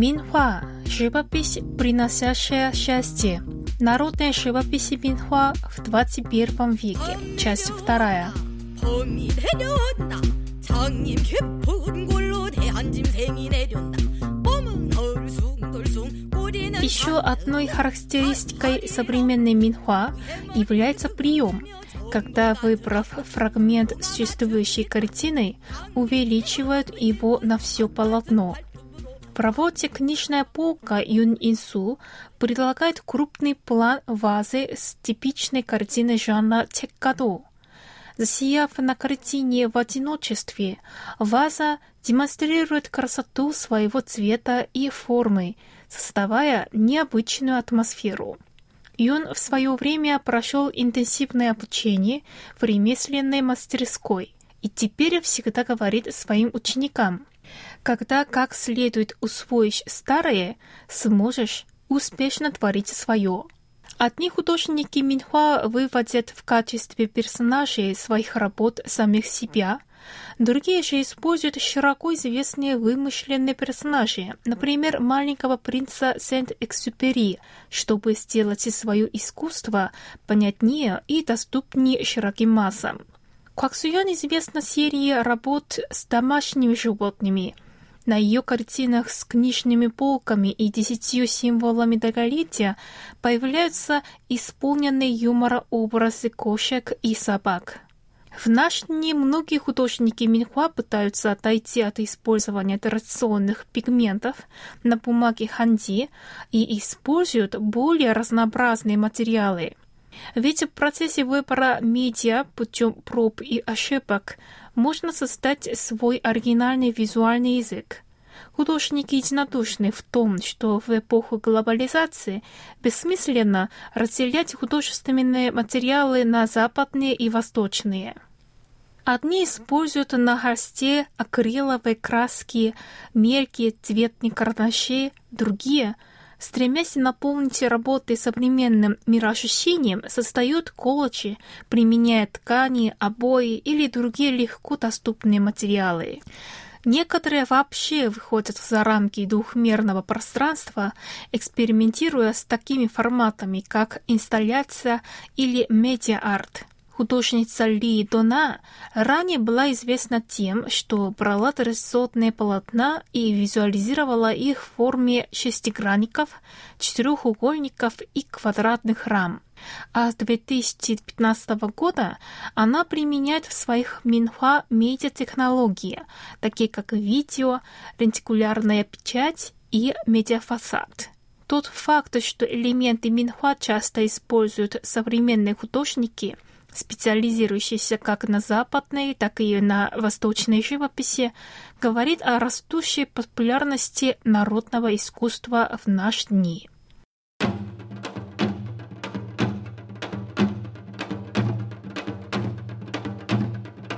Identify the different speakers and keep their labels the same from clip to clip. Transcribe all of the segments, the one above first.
Speaker 1: Минхуа – живопись, приносящая счастье. Народная живопись Минхуа в 21 веке. Часть 2. Еще одной характеристикой современной Минхуа является прием, когда, выбрав фрагмент существующей картины, увеличивают его на все полотно – в работе «Книжная полка» Юн Инсу предлагает крупный план вазы с типичной картиной жанра Теккадо. Засияв на картине в одиночестве, ваза демонстрирует красоту своего цвета и формы, создавая необычную атмосферу. Юн в свое время прошел интенсивное обучение в ремесленной мастерской и теперь всегда говорит своим ученикам – когда как следует усвоишь старое, сможешь успешно творить свое. Одни художники Минхуа выводят в качестве персонажей своих работ самих себя, другие же используют широко известные вымышленные персонажи, например, маленького принца Сент-Эксюпери, чтобы сделать свое искусство понятнее и доступнее широким массам. Кваксуян известна серией работ с домашними животными – на ее картинах с книжными полками и десятью символами долголетия появляются исполненные юмора образы кошек и собак. В наши дни многие художники Минхуа пытаются отойти от использования традиционных пигментов на бумаге ханди и используют более разнообразные материалы. Ведь в процессе выбора медиа путем проб и ошибок можно создать свой оригинальный визуальный язык. Художники единодушны в том, что в эпоху глобализации бессмысленно разделять художественные материалы на западные и восточные. Одни используют на холсте акриловые краски, мелкие цветные карандаши, другие – стремясь наполнить работы современным мироощущением, создают колочи, применяя ткани, обои или другие легко доступные материалы. Некоторые вообще выходят за рамки двухмерного пространства, экспериментируя с такими форматами, как инсталляция или медиа-арт. Художница Ли Дона ранее была известна тем, что брала традиционные полотна и визуализировала их в форме шестигранников, четырехугольников и квадратных рам. А с 2015 года она применяет в своих Минхуа медиатехнологии, такие как видео, рентикулярная печать и медиафасад. Тот факт, что элементы Минхуа часто используют современные художники – специализирующийся как на западной, так и на восточной живописи, говорит о растущей популярности народного искусства в наши дни.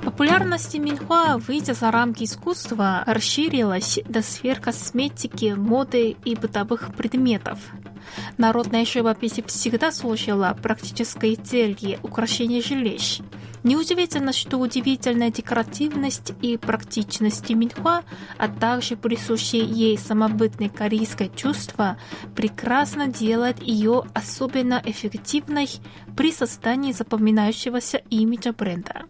Speaker 1: Популярность Минхуа, выйдя за рамки искусства, расширилась до сфер косметики, моды и бытовых предметов – Народная живопись всегда служила практической целью украшения жилищ. Неудивительно, что удивительная декоративность и практичность Минхуа, а также присущее ей самобытное корейское чувство, прекрасно делает ее особенно эффективной при создании запоминающегося имиджа бренда.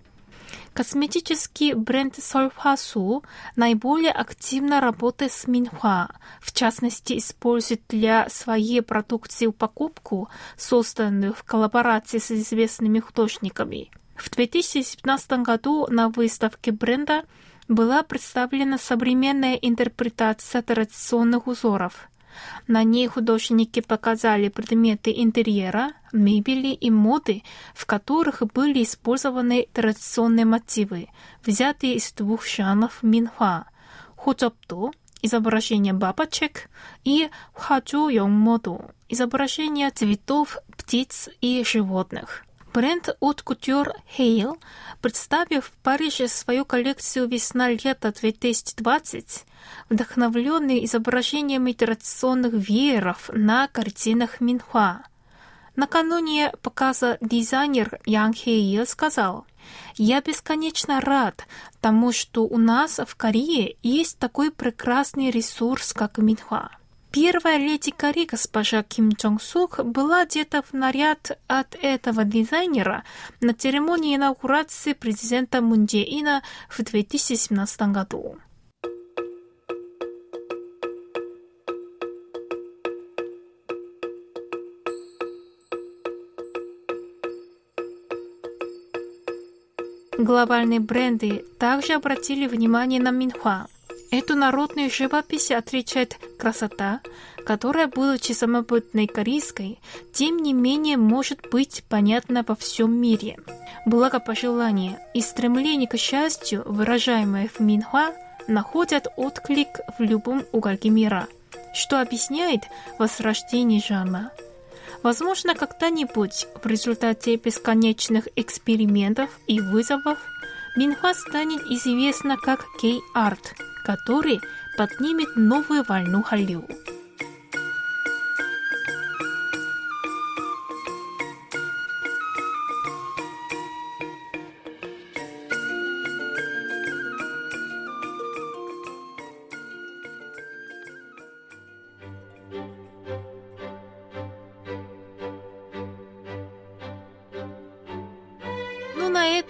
Speaker 1: Косметический бренд Сольфасу наиболее активно работает с Минхуа, в частности, использует для своей продукции упаковку, созданную в коллаборации с известными художниками. В 2017 году на выставке бренда была представлена современная интерпретация традиционных узоров. На ней художники показали предметы интерьера, мебели и моды, в которых были использованы традиционные мотивы, взятые из двух жанров минхуа – хуцопто – изображение бабочек, и хаджу йонгмоду – изображение цветов, птиц и животных. Бренд от Couture Hale, представив в Париже свою коллекцию весна-лето 2020, вдохновленный изображениями традиционных вееров на картинах Минхуа. Накануне показа дизайнер Ян Хейе сказал, «Я бесконечно рад тому, что у нас в Корее есть такой прекрасный ресурс, как Минхуа». Первая леди Кори, госпожа Ким Чонг Сук, была одета в наряд от этого дизайнера на церемонии инаугурации президента Мун Чжэ Ина в 2017 году. Глобальные бренды также обратили внимание на Минхуа. Эту народную живопись отличает красота, которая, будучи самобытной корейской, тем не менее может быть понятна во всем мире. Благопожелание и стремление к счастью, выражаемое в Минхуа, находят отклик в любом уголке мира, что объясняет возрождение жанра. Возможно, когда-нибудь в результате бесконечных экспериментов и вызовов Минхуа станет известна как кей-арт – который поднимет новую волну Халю.